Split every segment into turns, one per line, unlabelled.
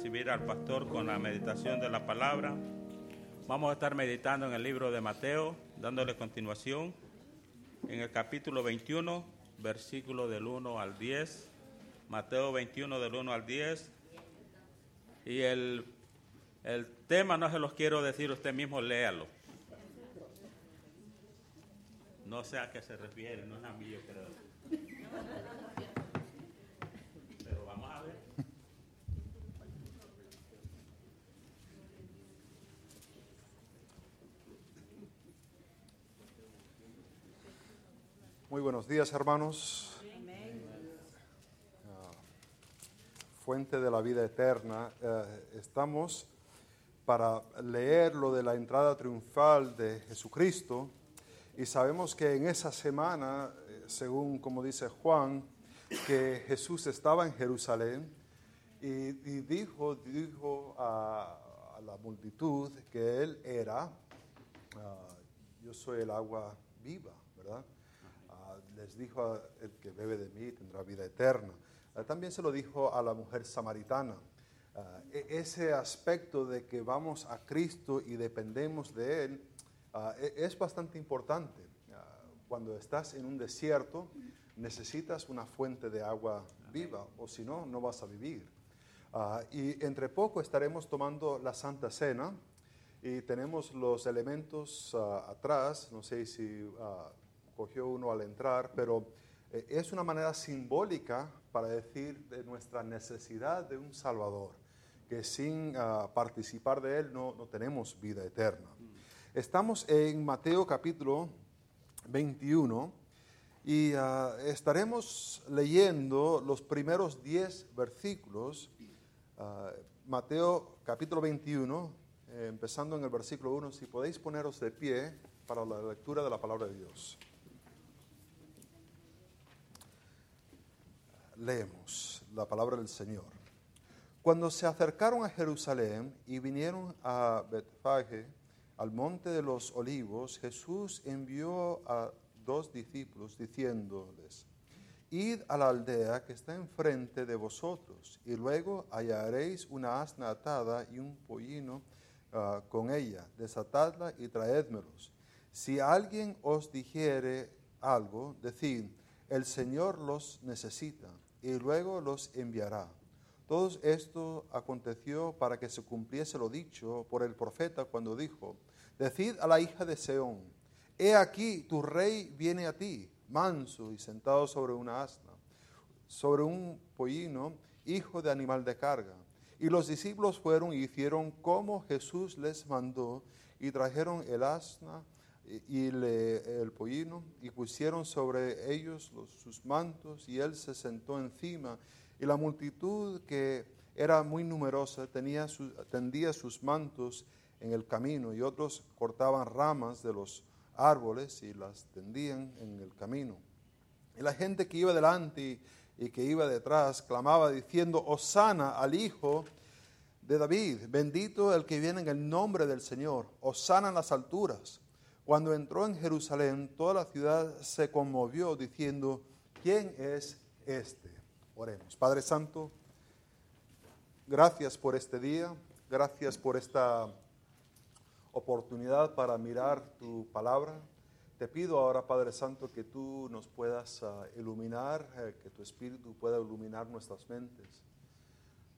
recibir al pastor con la meditación de la palabra. Vamos a estar meditando en el libro de Mateo, dándole continuación en el capítulo 21, versículo del 1 al 10. Mateo 21 del 1 al 10. Y el, el tema no se los quiero decir, usted mismo léalo. No sé a qué se refiere, no es a mí, yo creo. Pero vamos a ver.
Muy buenos días, hermanos. Ah, fuente de la vida eterna. Eh, estamos para leer lo de la entrada triunfal de Jesucristo y sabemos que en esa semana, eh, según como dice Juan, que Jesús estaba en Jerusalén y, dijo, dijo a, a la multitud que Él era, ah, yo soy el agua viva, ¿verdad? Les dijo, el que bebe de mí tendrá vida eterna. Ah, también se lo dijo a la mujer samaritana. Ah, e- ese aspecto de que vamos a Cristo y dependemos de Él ah, e- es bastante importante. Cuando estás en un desierto, necesitas una fuente de agua viva, o si no, no vas a vivir. Y entre poco estaremos tomando la Santa Cena y tenemos los elementos atrás, no sé si cogió uno al entrar, pero eh, es una manera simbólica para decir de nuestra necesidad de un Salvador, que sin ah, participar de Él no, no tenemos vida eterna. Estamos en Mateo capítulo 21 y ah, estaremos leyendo los primeros 10 versículos. Ah, Mateo capítulo 21, eh, empezando en el versículo 1, si podéis poneros de pie para la lectura de la palabra de Dios. Leemos la palabra del Señor. Cuando se acercaron a Jerusalén y vinieron a Betfage, al monte de los olivos, Jesús envió a dos discípulos diciéndoles, Id a la aldea que está enfrente de vosotros, y luego hallaréis una asna atada y un pollino ah, con ella. Desatadla y traédmelos. Si alguien os dijere algo, decid, el Señor los necesita, y luego los enviará. Todo esto aconteció para que se cumpliese lo dicho por el profeta cuando dijo, Decid a la hija de Seón, he aquí tu rey viene a ti, manso y sentado sobre una asna, sobre un pollino, hijo de animal de carga. Y los discípulos fueron y hicieron como Jesús les mandó, y trajeron el asna y el pollino, y pusieron sobre ellos los- sus mantos, y él se sentó encima. Y la multitud, que era muy numerosa, tenía tendía sus mantos en el camino, y otros cortaban ramas de los árboles y las tendían en el camino. Y la gente que iba delante y, y que iba detrás clamaba diciendo, Osana al Hijo de David, bendito el que viene en el nombre del Señor, Osana en las alturas. Cuando entró en Jerusalén, toda la ciudad se conmovió diciendo, ¿quién es este? Oremos. Padre Santo, gracias por este día, gracias por esta oportunidad para mirar tu palabra. Te pido ahora, Padre Santo, que tú nos puedas ah, iluminar, eh, que tu Espíritu pueda iluminar nuestras mentes.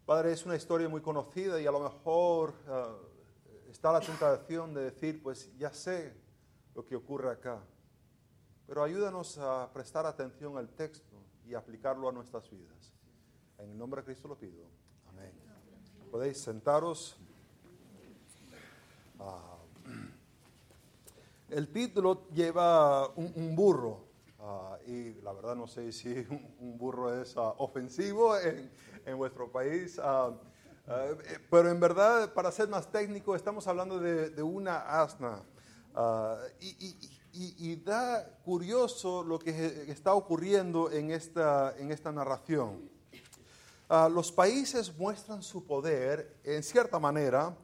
Padre, es una historia muy conocida y a lo mejor ah, está la tentación de decir, pues ya sé lo que ocurre acá. Pero ayúdanos a prestar atención al texto y aplicarlo a nuestras vidas. En el nombre de Cristo lo pido. Amén. Podéis sentaros. Ah, el título lleva un, un burro ah, y la verdad no sé si un, un burro es ah, ofensivo en, en vuestro país, eh, pero en verdad, para ser más técnico, estamos hablando de, de una asna. Ah, y, y- y- da curioso lo que está ocurriendo en esta, en esta narración. Ah, los países muestran su poder, en cierta manera,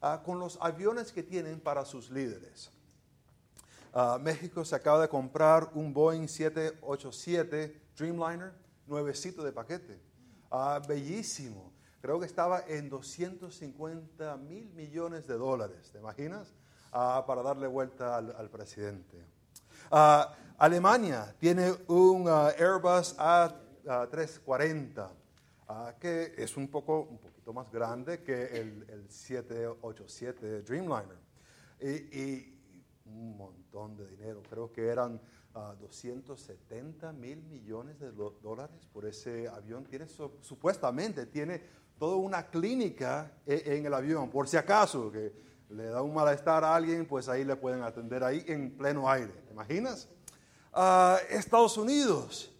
ah, con los aviones que tienen para sus líderes. México se acaba de comprar un Boeing 787 Dreamliner, nuevecito de paquete. Bellísimo. creo que estaba en 250 mil millones de dólares, ¿te imaginas? Ah, para darle vuelta al, presidente. Ah, Alemania tiene un ah, Airbus A340, que es un, poco, un poquito más grande que el, el 787 Dreamliner. Y, y, un montón de dinero, creo que eran 270 mil millones de dólares por ese avión. Tiene, supuestamente tiene toda una clínica e, en el avión, por si acaso, que le da un malestar a alguien, pues ahí le pueden atender ahí en pleno aire. ¿Te imaginas? Ah, Estados Unidos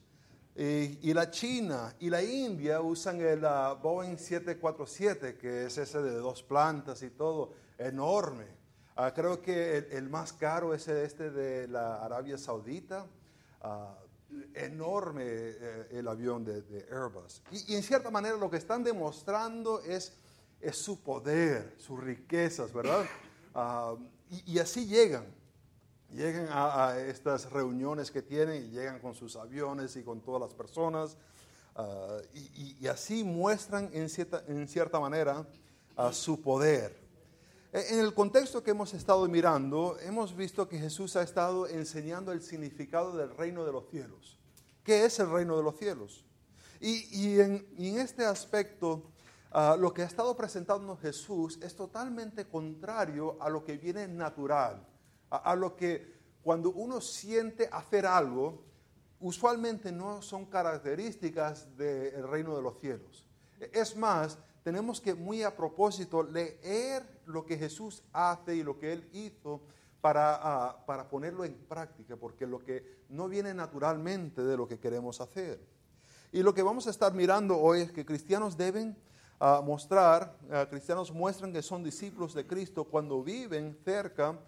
y, la China y la India usan el uh, Boeing 747, que es ese de dos plantas y todo, enorme. Ah, creo que el, más caro es este de la Arabia Saudita. Ah, enorme eh, el avión de, Airbus. Y, en cierta manera lo que están demostrando es, es su poder, sus riquezas, ¿verdad? Ah, y, así llegan. Llegan a, estas reuniones que tienen y llegan con sus aviones y con todas las personas. y, así muestran en cierta, en cierta manera su poder. En el contexto que hemos estado mirando, hemos visto que Jesús ha estado enseñando el significado del reino de los cielos. ¿Qué es el reino de los cielos? Y, en, este aspecto, ah, lo que ha estado presentando Jesús es totalmente contrario a lo que viene natural, a, lo que cuando uno siente hacer algo, usualmente no son características del reino de los cielos. Es más, tenemos que muy a propósito leer lo que Jesús hace y lo que Él hizo para, ah, para ponerlo en práctica, porque lo que no viene naturalmente de lo que queremos hacer. Y lo que vamos a estar mirando hoy es que cristianos deben ah, mostrar, ah, cristianos muestran que son discípulos de Cristo cuando viven cerca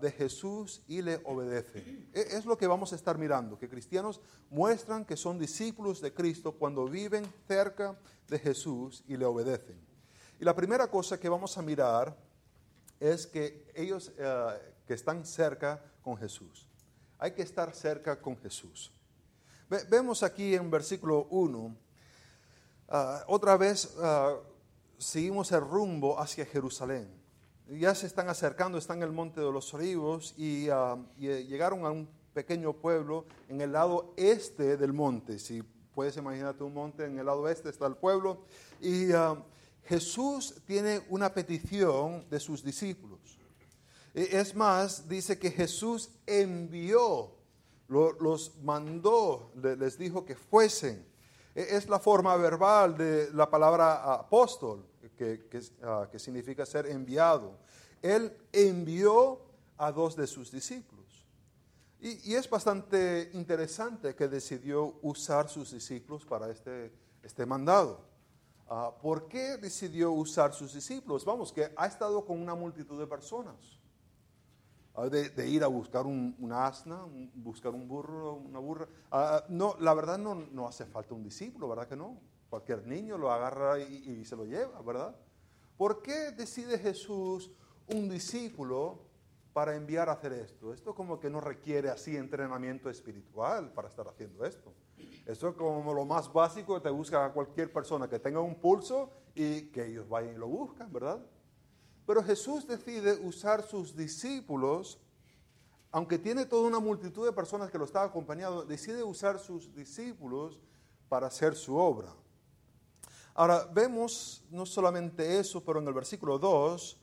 de Jesús y le obedecen. E, es lo que vamos a estar mirando, que cristianos muestran que son discípulos de Cristo cuando viven cerca de Jesús y le obedecen. Y la primera cosa que vamos a mirar es que ellos eh, que están cerca con Jesús. Hay que estar cerca con Jesús. vemos aquí en versículo 1, ah, otra vez ah, seguimos el rumbo hacia Jerusalén. Ya se están acercando, están en el monte de los olivos y, ah, y llegaron a un pequeño pueblo en el lado este del monte. Si Puedes imaginarte un monte, en el lado oeste está el pueblo. Y Jesús tiene una petición de sus discípulos. E, es más, dice que Jesús envió, los mandó, les dijo que fuesen. E, es la forma verbal de la palabra apóstol, que, ah, que significa ser enviado. Él envió a dos de sus discípulos. Y, es bastante interesante que decidió usar sus discípulos para este, este mandado. Ah, ¿Por qué decidió usar sus discípulos? Vamos, que ha estado con una multitud de personas. Ah, de, ir a buscar un, asna, buscar un burro, una burra. Ah, no, la verdad no, no, hace falta un discípulo, ¿verdad que no? Cualquier niño lo agarra y, se lo lleva, ¿verdad? ¿Por qué decide Jesús un discípulo para enviar a hacer esto. Esto como que no requiere así entrenamiento espiritual para estar haciendo esto. Esto es como lo más básico que te busca cualquier persona que tenga un pulso y que ellos vayan y lo buscan, ¿verdad? Pero Jesús decide usar sus discípulos, aunque tiene toda una multitud de personas que lo están acompañando, decide usar sus discípulos para hacer su obra. Ahora, vemos no solamente eso, pero en el versículo 2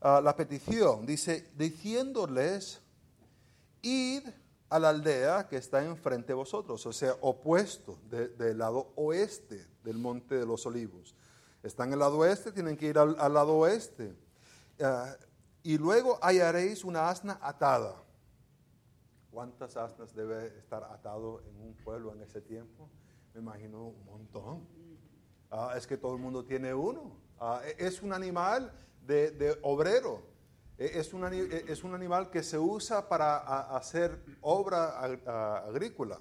Ah, la petición. Dice, diciéndoles, id a la aldea que está enfrente de vosotros, o sea, opuesto del lado oeste del monte de los olivos. Están en el lado oeste, tienen que ir al, lado oeste. Ah, y luego hallaréis una asna atada. ¿Cuántas asnas debe estar atado en un pueblo en ese tiempo? Me imagino un montón. Ah, es que todo el mundo tiene uno. E, es un animal de, obrero. E, es un, e, es un, animal que se usa para hacer obra agrícola.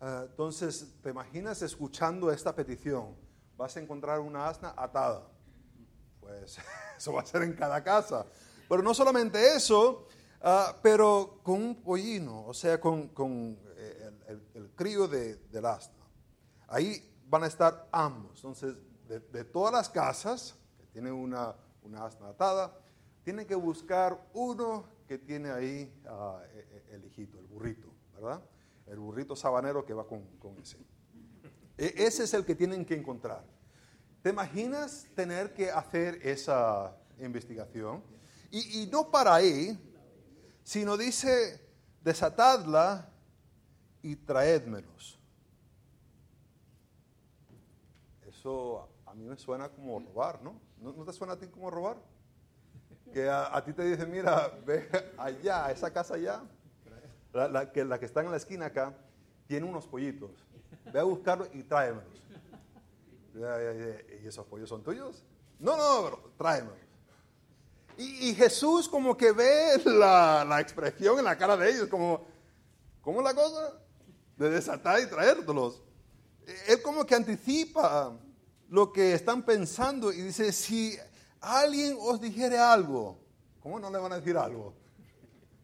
Ah, entonces, ¿te imaginas escuchando esta petición? Vas a encontrar una asna atada. Pues eso va a ser en cada casa. Pero no solamente eso, ah, pero con un pollino, o sea, con, eh, el, crío de, del asna. Ahí van a estar ambos. Entonces, de, todas las casas que tienen una, una asna atada, tienen que buscar uno que tiene ahí e- el hijito, el burrito, ¿verdad? El burrito sabanero que va con, con ese. E- ese es el que tienen que encontrar. ¿Te imaginas tener que hacer esa investigación? Y, no para ahí, sino dice, desatadla y traédmelos. Eso a mí me suena como robar, ¿no? ¿No, te suena a ti como robar? Que a, ti te dicen, mira, ve allá, esa casa allá, la que, la que está en la esquina acá, tiene unos pollitos. Ve a buscarlos y tráemelos. ¿Y esos pollos son tuyos? No, no, pero tráemelos. Y, y Jesús como que ve la, la expresión en la cara de ellos, como, ¿cómo es la cosa? De desatar y traértelos. Él como que anticipa lo que están pensando y dice, si alguien os dijere algo, ¿cómo no le van a decir algo?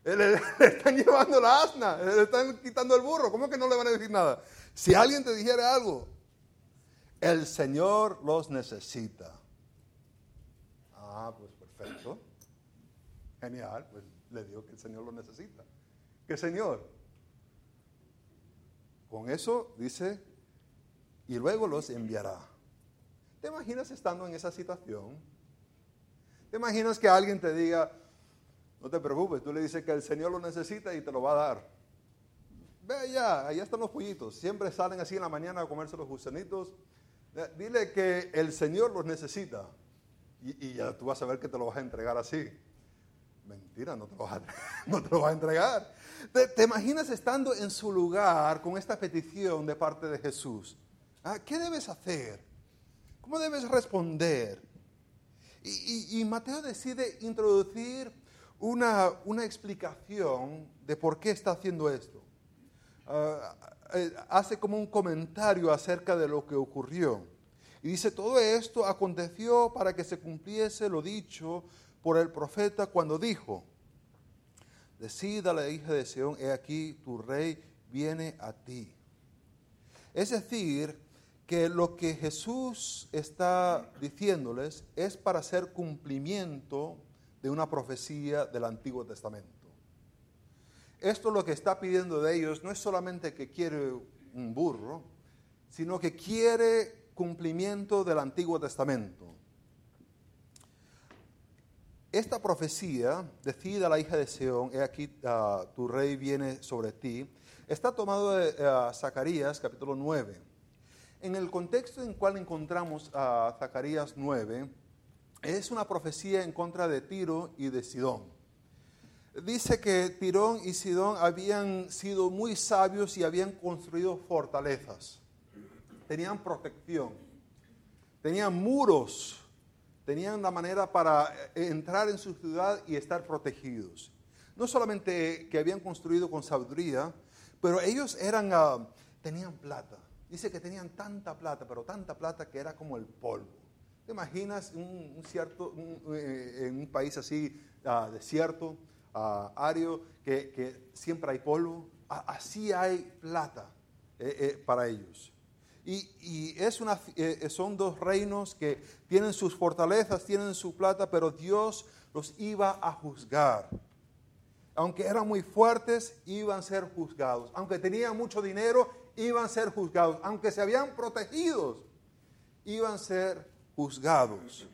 Le, están llevando la asna, le están quitando el burro, ¿cómo que no le van a decir nada? Si alguien te dijere algo, el Señor los necesita. Ah, pues perfecto. Genial, pues le digo que el Señor los necesita. ¿Qué Señor? Con eso dice, y luego los enviará. ¿Te imaginas estando en esa situación? ¿Te imaginas que alguien te diga, no te preocupes, tú le dices que el Señor lo necesita y te lo va a dar? Ve allá, allá están los pollitos. Siempre salen así en la mañana a comerse los gusanitos. Eh, Dile que el Señor los necesita. Y, ya tú vas a ver que te lo vas a entregar así. Mentira, no te lo vas a, no te lo vas a entregar. ¿Te, imaginas estando en su lugar con esta petición de parte de Jesús? Ah, ¿Qué debes hacer? ¿Cómo debes responder? Y, Mateo decide introducir una, una explicación de por qué está haciendo esto. Ah, eh, hace como un comentario acerca de lo que ocurrió. Y dice, todo esto aconteció para que se cumpliese lo dicho por el profeta cuando dijo, decida la hija de Sión, he aquí tu rey viene a ti. Es decir, que lo que Jesús está diciéndoles es para hacer cumplimiento de una profecía del Antiguo Testamento. Esto lo que está pidiendo de ellos no es solamente que quiere un burro, sino que quiere cumplimiento del Antiguo Testamento. Esta profecía, decida la hija de Sión, he aquí ah, tu rey viene sobre ti, está tomado de ah, Zacarías capítulo 9. En el contexto en cual encontramos a Zacarías 9, es una profecía en contra de Tiro y de Sidón. Dice que Tirón y Sidón habían sido muy sabios y habían construido fortalezas. Tenían protección, tenían muros, tenían la manera para eh, entrar en su ciudad y estar protegidos. No solamente que habían construido con sabiduría, pero ellos eran, ah, tenían plata. Dice que tenían tanta plata, pero tanta plata que era como el polvo. ¿Te imaginas un, cierto, eh, en un país así ah, desierto, ah, árido, que, siempre hay polvo? Así hay plata eh, eh, para ellos. Y, es una, eh, son dos reinos que tienen sus fortalezas, tienen su plata, pero Dios los iba a juzgar. Aunque eran muy fuertes, iban a ser juzgados. Aunque tenían mucho dinero, iban a ser juzgados. Aunque se habían protegidos, iban a ser juzgados.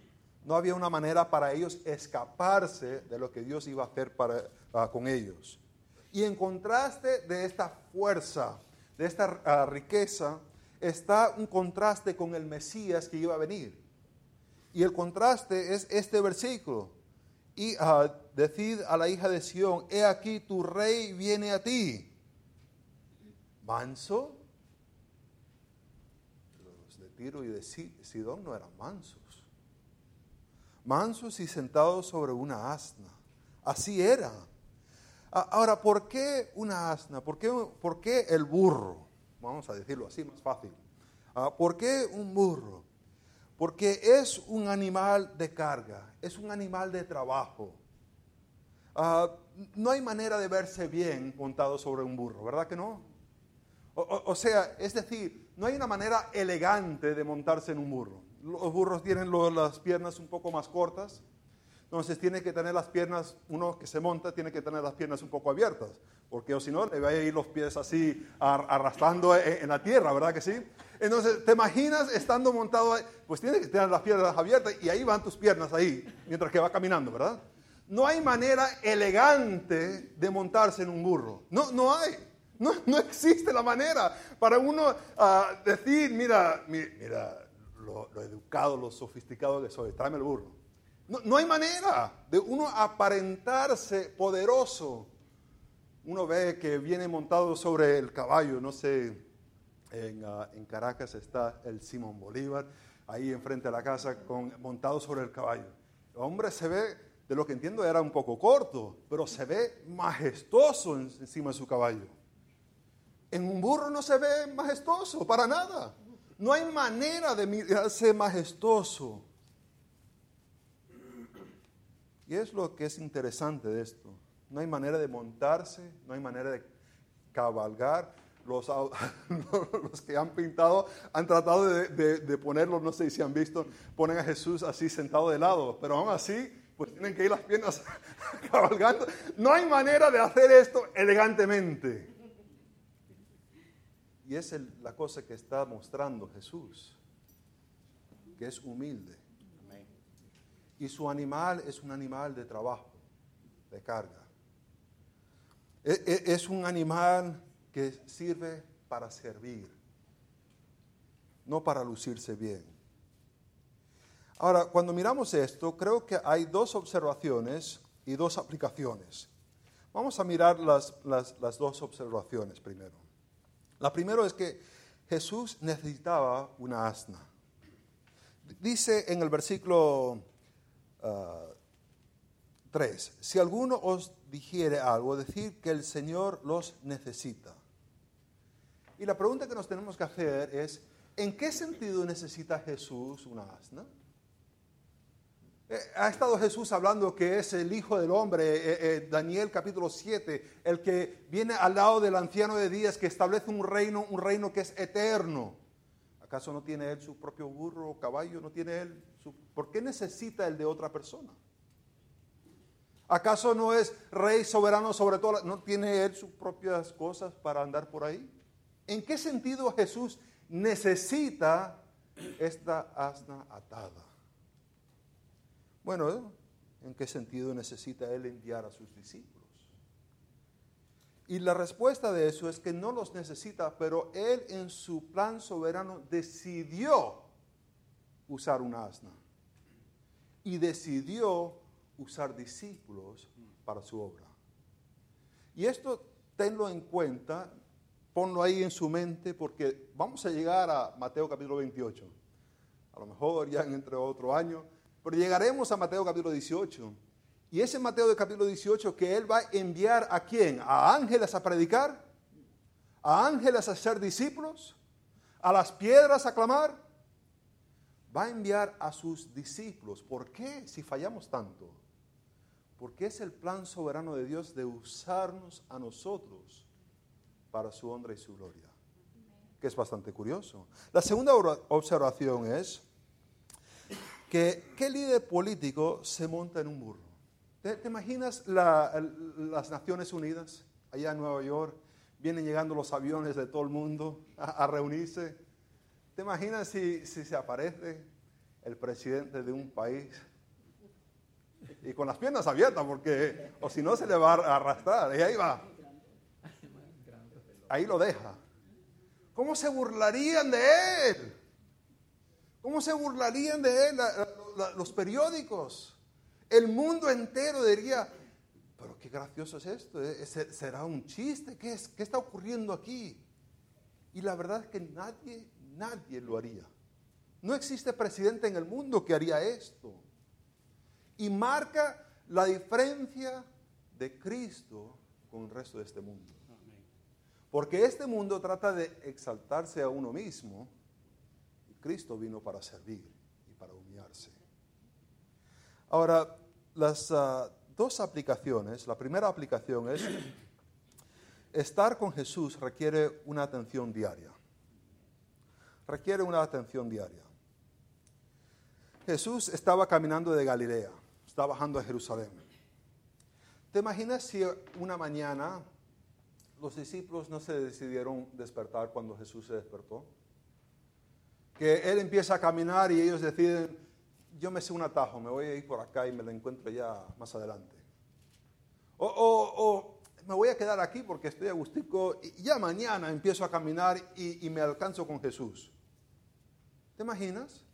No había una manera para ellos escaparse de lo que Dios iba a hacer ah, con ellos. Y en contraste de esta fuerza, de esta ah, riqueza, está un contraste con el Mesías que iba a venir. Y el contraste es este versículo. Y ah, decid a la hija de Sión, he aquí tu rey viene a ti. Manso. Los de Tiro y de Si- Sidón no eran mansos. Mansos y sentados sobre una asna. Así era. Ahora, ¿por qué una asna? ¿Por qué, por qué el burro? Vamos a decirlo así, más fácil. Ah, ¿Por qué un burro? Porque es un animal de carga, es un animal de trabajo. Ah, no hay manera de verse bien montado sobre un burro, ¿verdad que no? O sea, es decir, no hay una manera elegante de montarse en un burro. Los burros tienen las piernas un poco más cortas. Entonces tiene que tener las piernas, uno que se monta tiene que tener las piernas un poco abiertas, porque o si no le va a ir los pies así ar- arrastrando en, en la tierra, ¿verdad que sí? Entonces, ¿te imaginas estando montado? Pues tiene que tener las piernas abiertas y ahí van tus piernas ahí, mientras que va caminando, ¿verdad? No hay manera elegante de montarse en un burro. No, no hay. No, no existe la manera para uno ah, decir, mira, mi- mira, lo, lo educado, lo sofisticado que soy, tráeme el burro. No, no hay manera de uno aparentarse poderoso. Uno ve que viene montado sobre el caballo, no sé, en, en Caracas está el Simón Bolívar, ahí enfrente de la casa, con, montado sobre el caballo. El hombre se ve, de lo que entiendo, era un poco corto, pero se ve majestuoso en- encima de su caballo. En un burro no se ve majestuoso, para nada. No hay manera de mirarse majestuoso. Y es lo que es interesante de esto. No hay manera de montarse, no hay manera de cabalgar. Los, que han pintado han tratado de, de- de ponerlo, no sé si han visto, ponen a Jesús así sentado de lado, pero aún así, pues tienen que ir las piernas cabalgando. No hay manera de hacer esto elegantemente. Y es el- la cosa que está mostrando Jesús, que es humilde. Y su animal es un animal de trabajo, de carga. E- e- Es un animal que sirve para servir, no para lucirse bien. Ahora, cuando miramos esto, creo que hay dos observaciones y dos aplicaciones. Vamos a mirar las, las- las dos observaciones primero. La primera es que Jesús necesitaba una asna. Dice en el versículo 3, si alguno os dijere algo, decir que el Señor los necesita. Y la pregunta que nos tenemos que hacer es, ¿en qué sentido necesita Jesús una asna? Eh, Ha estado Jesús hablando que es el Hijo del Hombre, eh, eh, Daniel capítulo 7, el que viene al lado del anciano de días que establece un reino, un reino que es eterno. ¿Acaso no tiene él su propio burro o caballo? ¿No tiene él su... ¿Por qué necesita el de otra persona? ¿Acaso no es rey soberano sobre todo? ¿No tiene él sus propias cosas para andar por ahí? ¿En qué sentido Jesús necesita esta asna atada? Bueno, ¿en qué sentido necesita él enviar a sus discípulos? Y la respuesta de eso es que no los necesita, pero él en su plan soberano decidió usar una asna. Y decidió usar discípulos para su obra. Y esto tenlo en cuenta, ponlo ahí en su mente, porque vamos a llegar a Mateo capítulo 28. A lo mejor ya entre otro año, pero llegaremos a Mateo capítulo 18. Y ese Mateo de capítulo 18 que él va a enviar a quién? A ángeles a predicar, a ángeles a ser discípulos, a las piedras a clamar. Va a enviar a sus discípulos. ¿Por qué? Si fallamos tanto. Porque es el plan soberano de Dios de usarnos a nosotros para su honra y su gloria. Que es bastante curioso. La segunda observación es que ¿qué líder político se monta en un burro? ¿Te, te imaginas la, las Naciones Unidas allá en Nueva York? Vienen llegando los aviones de todo el mundo a, a reunirse. ¿Te imaginas si, si, se aparece el presidente de un país y con las piernas abiertas? Porque, o si no, se le va a arrastrar. Y ahí va. Ahí lo deja. ¿Cómo se burlarían de él? ¿Cómo se burlarían de él la, la, los periódicos? El mundo entero diría, pero qué gracioso es esto, será un chiste, ¿Qué, es? ¿qué está ocurriendo aquí? Y la verdad es que nadie, nadie lo haría. No existe presidente en el mundo que haría esto. Y marca la diferencia de Cristo con el resto de este mundo. Porque este mundo trata de exaltarse a uno mismo Cristo vino para servir y para humillarse. Ahora, las uh, dos aplicaciones, la primera aplicación es, estar con Jesús requiere una atención diaria. Requiere una atención diaria. Jesús estaba caminando de Galilea, estaba bajando a Jerusalén. ¿Te imaginas si una mañana los discípulos no se decidieron despertar cuando Jesús se despertó? Que Él empieza a caminar y ellos deciden, yo me sé un atajo, me voy a ir por acá y me lo encuentro ya más adelante. O, o, me voy a quedar aquí porque estoy agustico y ya mañana empiezo a caminar y, y me alcanzo con Jesús. ¿Te imaginas?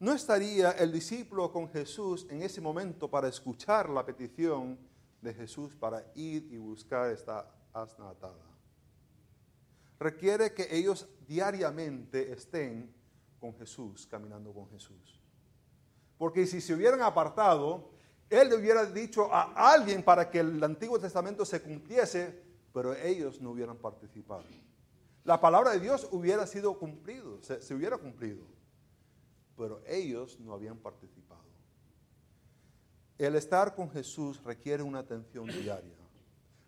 ¿No estaría el discípulo con Jesús en ese momento para escuchar la petición de Jesús para ir y buscar esta asna atada? Requiere que ellos diariamente estén con Jesús, caminando con Jesús. Porque si se hubieran apartado, Él le hubiera dicho a alguien para que el Antiguo Testamento se cumpliese, pero ellos no hubieran participado. La palabra de Dios hubiera sido cumplido, se, se hubiera cumplido pero ellos no habían participado. El estar con Jesús requiere una atención diaria.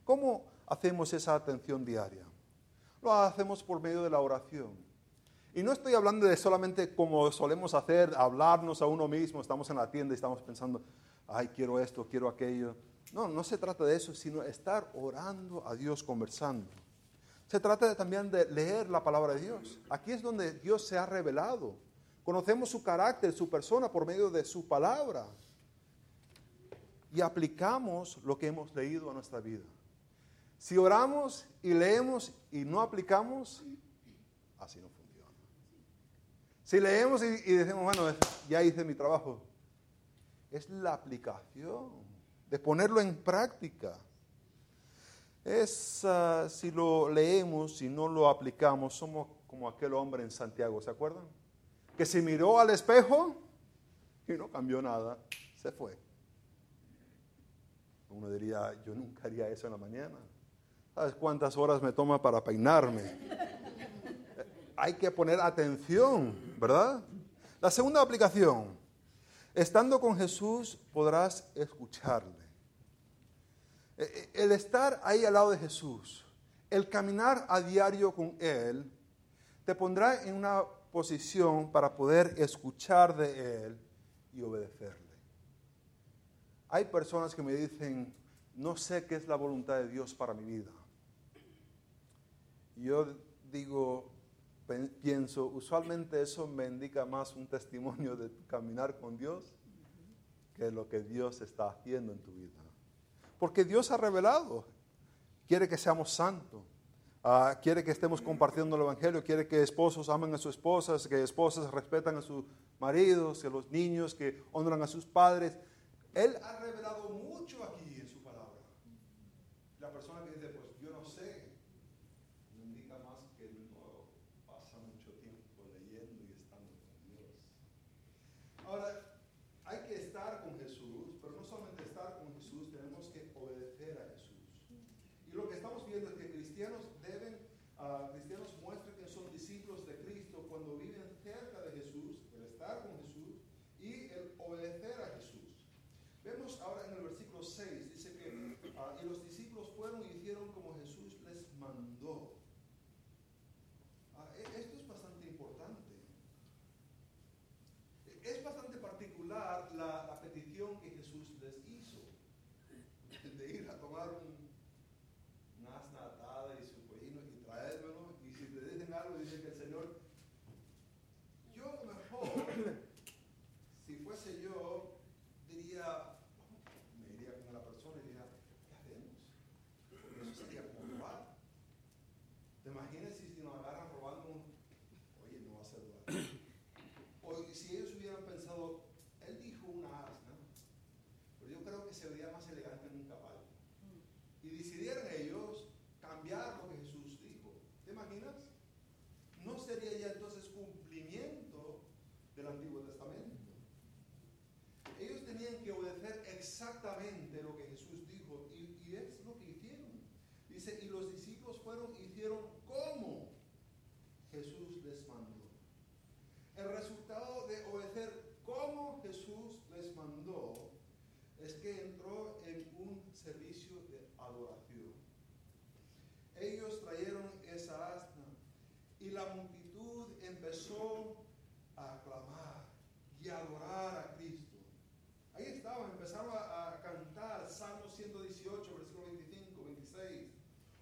¿Cómo hacemos esa atención diaria? Lo hacemos por medio de la oración. Y no estoy hablando de solamente como solemos hacer, hablarnos a uno mismo, estamos en la tienda y estamos pensando, ay, quiero esto, quiero aquello. No, no se trata de eso, sino estar orando a Dios, conversando. Se trata también de leer la palabra de Dios. Aquí es donde Dios se ha revelado. Conocemos su carácter, su persona por medio de su palabra. Y aplicamos lo que hemos leído a nuestra vida. Si oramos y leemos y no aplicamos, así no funciona. Si leemos y, decimos, bueno, ya hice mi trabajo, es la aplicación, de ponerlo en práctica. Es ah, si lo leemos y no lo aplicamos, somos como aquel hombre en Santiago, ¿se acuerdan? que se miró al espejo y no cambió nada, se fue. Uno diría, yo nunca haría eso en la mañana. ¿Sabes cuántas horas me toma para peinarme? Hay que poner atención, ¿verdad? La segunda aplicación, estando con Jesús podrás escucharle. E, e, el estar ahí al lado de Jesús, el caminar a diario con Él, te pondrá en una posición para poder escuchar de Él y obedecerle. Hay personas que me dicen, no sé qué es la voluntad de Dios para mi vida. Yo digo, pienso, usualmente eso me indica más un testimonio de caminar con Dios que lo que Dios está haciendo en tu vida. Porque Dios ha revelado, quiere que seamos santos Ah, quiere que estemos compartiendo el Evangelio, quiere que esposos amen a sus esposas, que esposas respetan a sus maridos, que los niños que honran a sus padres. Él ha revelado mucho aquí agora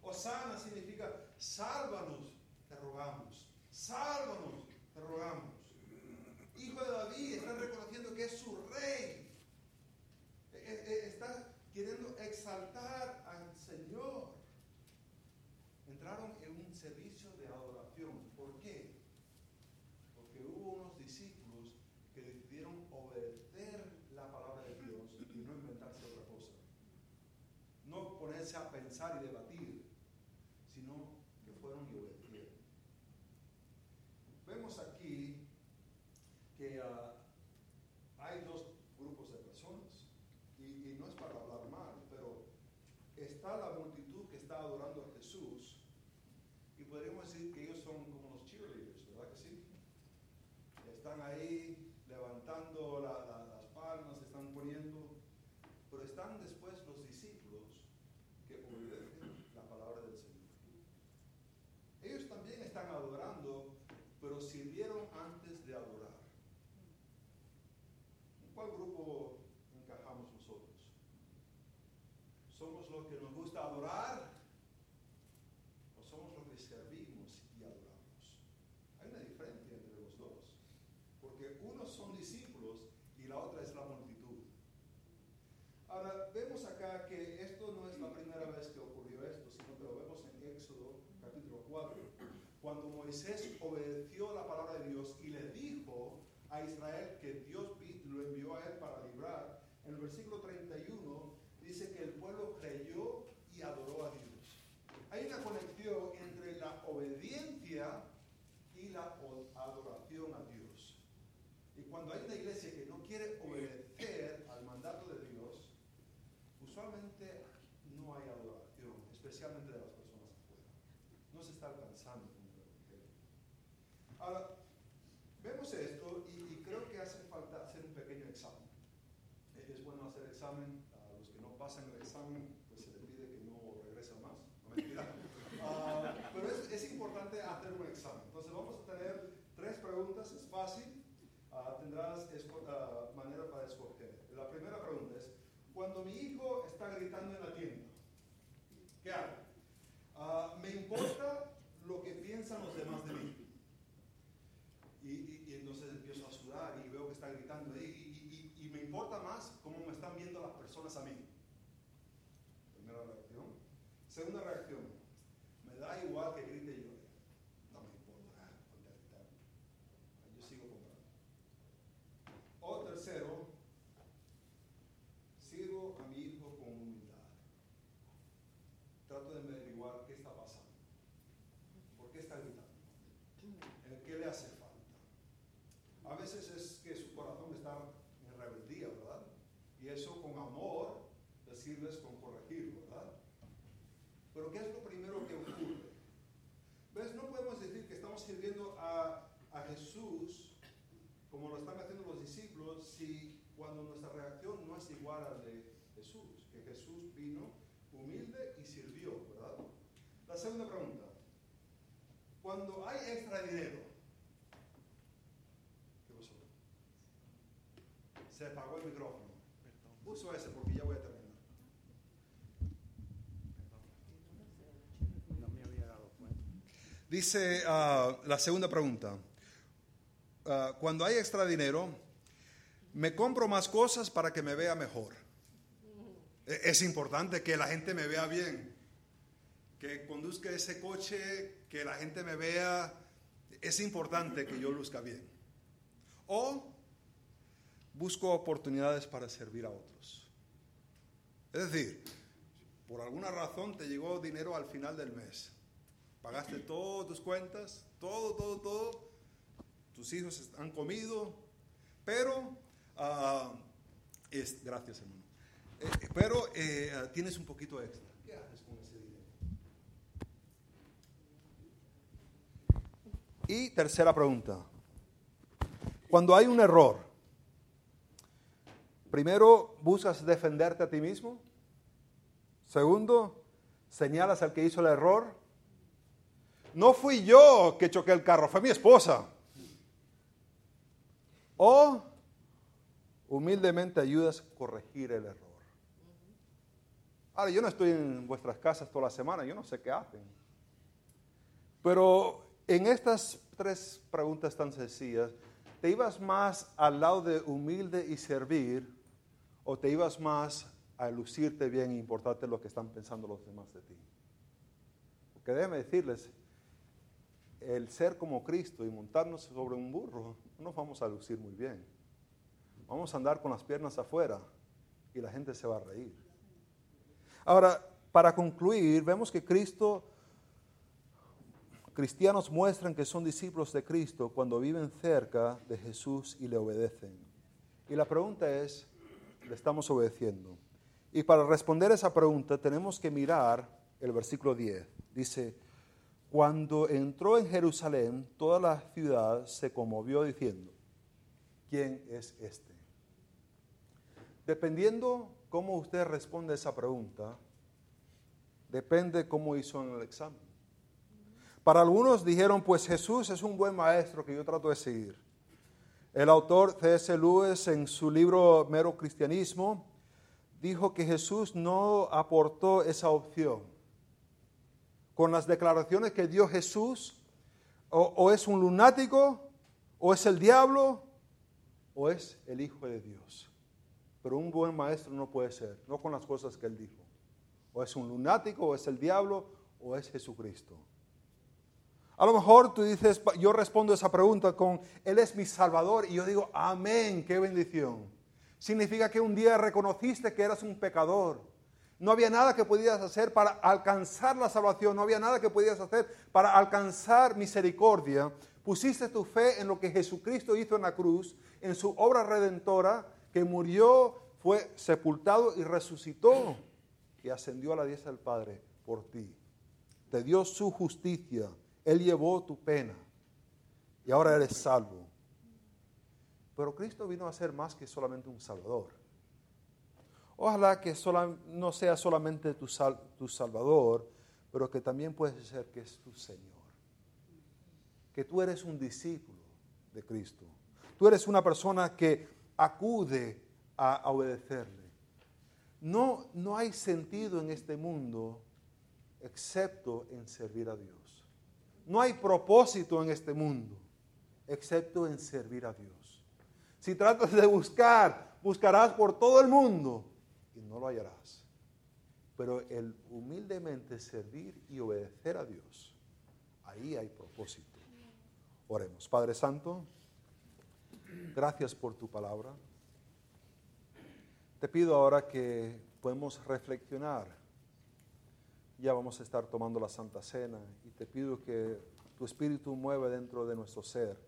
Osana significa sálvanos, te rogamos. Sálvanos, te rogamos. Hijo de David está reconociendo que es su rey. E, e, e, está queriendo exaltar al Señor. Entraron en un servicio de adoración. ¿Por qué? Porque hubo unos discípulos que decidieron obedecer la palabra de Dios y no inventarse otra cosa. No ponerse a pensar y debatir, sino que fueron y obedecieron. Vemos aquí que uh, hay dos grupos de personas, y, y, no es para hablar mal, pero está la multitud que está adorando a Jesús, y podríamos decir que ellos son como los cheerleaders, ¿verdad que sí? Están ahí levantando la, la, las palmas, están poniendo, pero están después los discípulos que obedecen la palabra del Señor. Ellos también están adorando, pero sirvieron antes de adorar. ¿En cuál grupo encajamos nosotros? ¿Somos los que nos gusta adorar o somos los que servimos y adoramos? Hay una diferencia entre los dos, porque unos son discípulos y la otra es la multitud. Ahora, vemos acá que esto no es la primera vez que ocurrió esto, sino que lo vemos en Éxodo capítulo 4, cuando Moisés obedeció la palabra de Dios y le dijo a Israel que Dios lo envió a él para librar, en el versículo 31 yeah. Está gritando en la tienda, ¿qué hago? ¿Me importa lo que piensan los demás de mí? Y, y, y, entonces empiezo a sudar y veo que está gritando y, y, y, me importa más cómo me están viendo las personas a mí. Primera reacción. Segunda reacción. Me da igual que grite y llore. No me importa. Yo sigo comprando. O tercero, sirvo a mi hijo con humildad. Trato de averiguar qué está pasando. ¿Por qué está gritando? ¿Qué le hace falta? A veces es que su corazón está en rebeldía, ¿verdad? Y eso con amor le sirves con corregir, ¿verdad? Pero ¿qué es lo primero que ocurre? ¿Ves? No podemos decir que estamos sirviendo a, a Jesús como lo están haciendo los discípulos si cuando nuestra reacción no es igual al de Jesús, que Jesús vino humilde y sirvió, ¿verdad? La segunda pregunta. Cuando hay extra dinero, se apagó el micrófono. Uso ese porque ya voy a terminar.
No me había dado cuenta.
Dice uh, la segunda pregunta. Uh, cuando hay extra dinero, me compro más cosas para que me vea mejor. Es importante que la gente me vea bien, que conduzca ese coche, que la gente me vea. Es importante que yo luzca bien. O busco oportunidades para servir a otros. Es decir, por alguna razón te llegó dinero al final del mes. Pagaste todas tus cuentas, todo, todo, todo. Tus hijos han comido, pero, uh, es, gracias hermano, eh, pero eh, tienes un poquito extra. ¿Qué haces con ese dinero? Y tercera pregunta. Cuando hay un error, Primero, buscas defenderte a ti mismo. Segundo, señalas al que hizo el error. No fui yo que choqué el carro, fue mi esposa. O humildemente ayudas a corregir el error. Ahora, yo no estoy en vuestras casas toda la semana, yo no sé qué hacen. Pero en estas tres preguntas tan sencillas, ¿te ibas más al lado de humilde y servir o te ibas más a lucirte bien e importarte lo que están pensando los demás de ti? Porque déjeme decirles, el ser como Cristo y montarnos sobre un burro, no vamos a lucir muy bien. Vamos a andar con las piernas afuera y la gente se va a reír. Ahora, para concluir, vemos que Cristo, cristianos muestran que son discípulos de Cristo cuando viven cerca de Jesús y le obedecen. Y la pregunta es, ¿le estamos obedeciendo? Y para responder esa pregunta tenemos que mirar el versículo 10. Dice, cuando entró en Jerusalén, toda la ciudad se conmovió diciendo, ¿quién es este? Dependiendo cómo usted responde a esa pregunta, depende cómo hizo en el examen. Para algunos dijeron, pues Jesús es un buen maestro que yo trato de seguir. El autor C.S. Lewis en su libro Mero Cristianismo dijo que Jesús no aportó esa opción con las declaraciones que dio Jesús, o, es un lunático, o es el diablo, o es el Hijo de Dios. Pero un buen maestro no puede ser, no con las cosas que él dijo. O es un lunático, o es el diablo, o es Jesucristo. A lo mejor tú dices, yo respondo esa pregunta con, Él es mi Salvador, y yo digo, amén, qué bendición. Significa que un día reconociste que eras un pecador no había nada que pudieras hacer para alcanzar la salvación, no había nada que pudieras hacer para alcanzar misericordia. Pusiste tu fe en lo que Jesucristo hizo en la cruz, en su obra redentora, que murió, fue sepultado y resucitó y ascendió a la diestra del Padre por ti. Te dio su justicia, Él llevó tu pena y ahora eres salvo. Pero Cristo vino a ser más que solamente un Salvador. Ojalá que no sea solamente tu, tu Salvador, pero que también puede ser que es tu Señor. Que tú eres un discípulo de Cristo. Tú eres una persona que acude a, obedecerle. No, no hay sentido en este mundo excepto en servir a Dios. No hay propósito en este mundo excepto en servir a Dios. Si tratas de buscar, buscarás por todo el mundo, no lo hallarás. Pero el humildemente servir y obedecer a Dios, ahí hay propósito. Oremos. Padre Santo, gracias por tu palabra. Te pido ahora que podemos reflexionar. Ya vamos a estar tomando la Santa Cena y te pido que tu Espíritu mueva dentro de nuestro ser.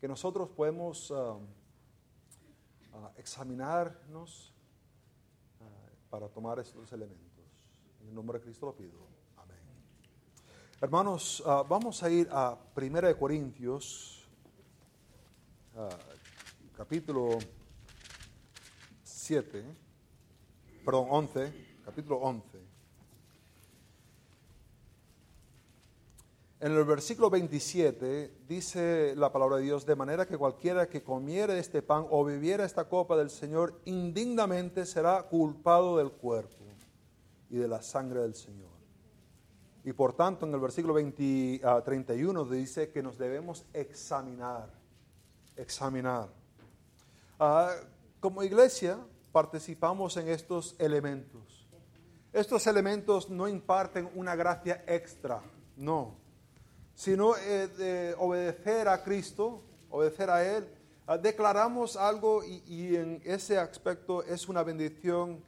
Que nosotros podemos um, uh, examinarnos para tomar estos elementos. En el nombre de Cristo lo pido. Amén. Hermanos, ah, vamos a ir a 1 Corintios, uh, capítulo 7, perdón, 11, capítulo 11. En el versículo 27 dice la palabra de Dios, de manera que cualquiera que comiere este pan o bebiera esta copa del Señor indignamente será culpado del cuerpo y de la sangre del Señor. Y por tanto en el versículo 20, 31 ah, dice que nos debemos examinar, examinar. Ah, como iglesia participamos en estos elementos. Estos elementos no imparten una gracia extra, no sino eh, de obedecer a Cristo, obedecer a Él. Ah, declaramos algo y, en ese aspecto es una bendición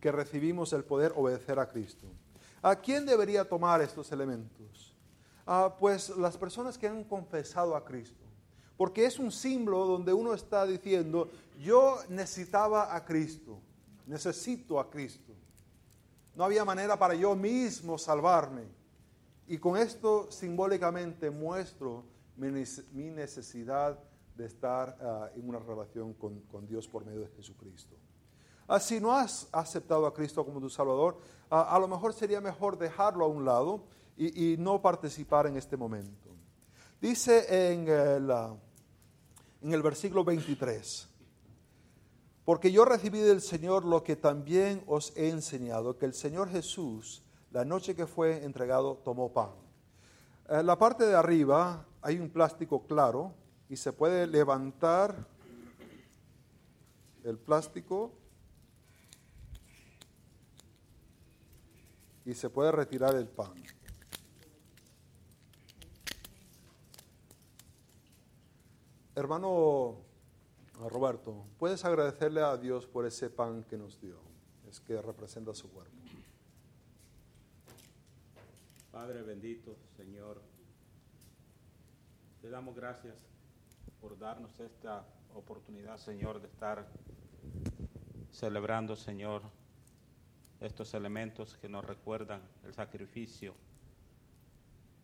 que recibimos el poder obedecer a Cristo. ¿A quién debería tomar estos elementos? Ah, pues las personas que han confesado a Cristo. Porque es un símbolo donde uno está diciendo, yo necesitaba a Cristo, necesito a Cristo. No había manera para yo mismo salvarme. Y con esto simbólicamente muestro mi necesidad de estar ah, en una relación con, Dios por medio de Jesucristo. Ah, si no has aceptado a Cristo como tu Salvador, ah, a lo mejor sería mejor dejarlo a un lado y, no participar en este momento. Dice en el, en el versículo 23, Porque yo recibí del Señor lo que también os he enseñado, que el Señor Jesús, la noche que fue entregado, tomó pan. En la parte de arriba hay un plástico claro y se puede levantar el plástico y se puede retirar el pan. Hermano Roberto, ¿puedes agradecerle a Dios por ese pan que nos dio? Es que representa su cuerpo.
Padre bendito, Señor, te damos gracias por darnos esta oportunidad, Señor, de estar celebrando, Señor, estos elementos que nos recuerdan el sacrificio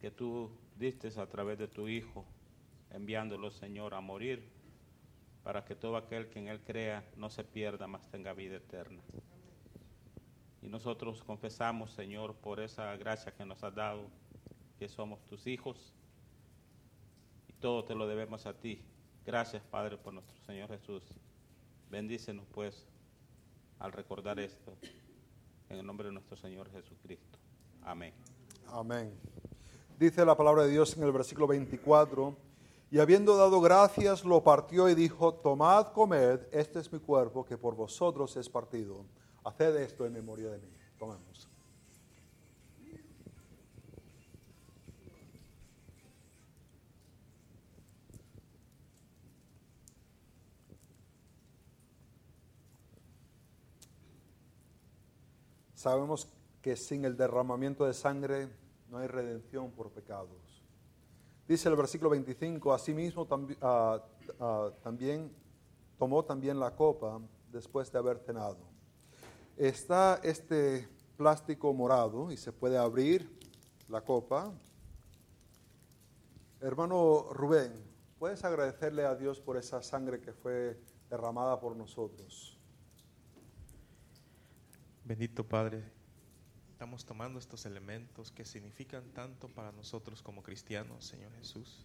que tú diste a través de tu Hijo, enviándolo, Señor, a morir para que todo aquel que en Él crea no se pierda, mas tenga vida eterna. Y nosotros confesamos, Señor, por esa gracia que nos has dado, que somos tus hijos, y todo te lo debemos a ti. Gracias, Padre, por nuestro Señor Jesús. Bendícenos, pues, al recordar esto, en el nombre de nuestro Señor Jesucristo. Amén.
Amén. Dice la palabra de Dios en el versículo 24 y habiendo dado gracias, lo partió y dijo, tomad, comed, este es mi cuerpo que por vosotros es partido. Haced esto en memoria de mí. Tomemos. Sabemos que sin el derramamiento de sangre no hay redención por pecados. Dice el versículo 25, asimismo uh, también tomó también la copa después de haber cenado. Está este plástico morado y se puede abrir la copa. Hermano Rubén, ¿puedes agradecerle a Dios por esa sangre que fue derramada por nosotros?
Bendito Padre, estamos tomando estos elementos que significan tanto para nosotros como cristianos, Señor Jesús,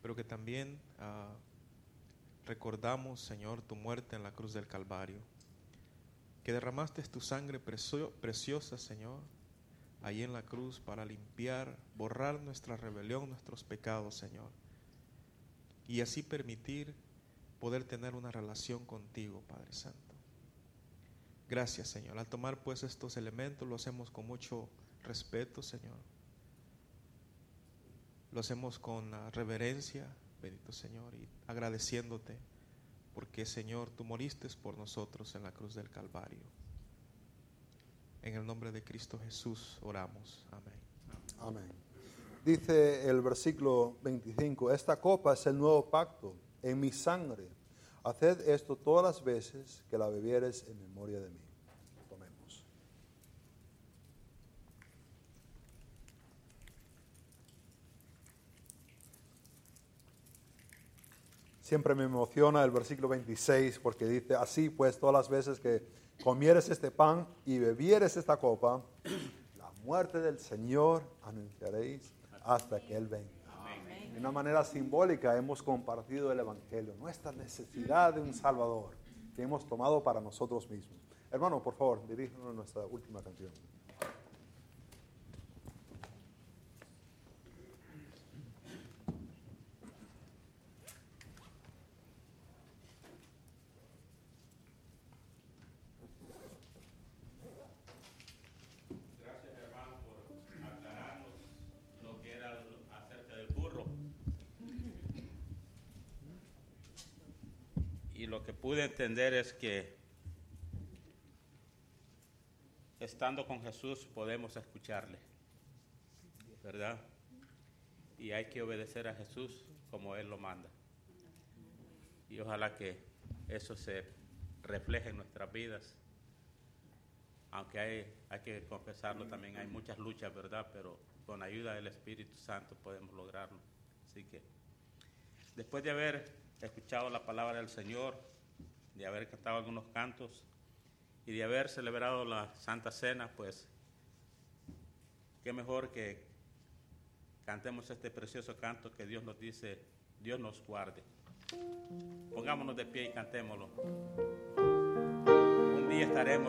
pero que también ah, recordamos, Señor, tu muerte en la cruz del Calvario, que derramaste tu sangre preciosa, Señor, ahí en la cruz para limpiar, borrar nuestra rebelión, nuestros pecados, Señor, y así permitir poder tener una relación contigo, Padre Santo. Gracias, Señor. Al tomar pues estos elementos lo hacemos con mucho respeto, Señor. Lo hacemos con reverencia, bendito Señor, y agradeciéndote porque, Señor, tú moriste por nosotros en la cruz del Calvario. En el nombre de Cristo Jesús oramos. Amén.
Amén. Dice el versículo 25, esta copa es el nuevo pacto en mi sangre Haced esto todas las veces que la bebieres en memoria de mí. Siempre me emociona el versículo 26 porque dice, así pues todas las veces que comieres este pan y bebieres esta copa, la muerte del Señor anunciaréis hasta que Él venga de una manera simbólica hemos compartido el Evangelio, nuestra necesidad de un Salvador que hemos tomado para nosotros mismos. Hermano, por favor, diríjanos nuestra última canción.
Entender es que estando con Jesús podemos escucharle, ¿verdad? Y hay que obedecer a Jesús como Él lo manda. Y ojalá que eso se refleje en nuestras vidas. Aunque hay, hay que confesarlo también, hay muchas luchas, ¿verdad? Pero con ayuda del Espíritu Santo podemos lograrlo. Así que, después de haber escuchado la palabra del Señor, de haber cantado algunos cantos y de haber celebrado la Santa Cena, pues qué mejor que cantemos este precioso canto que Dios nos dice, Dios nos guarde. Pongámonos de pie y cantémoslo. Un día estaremos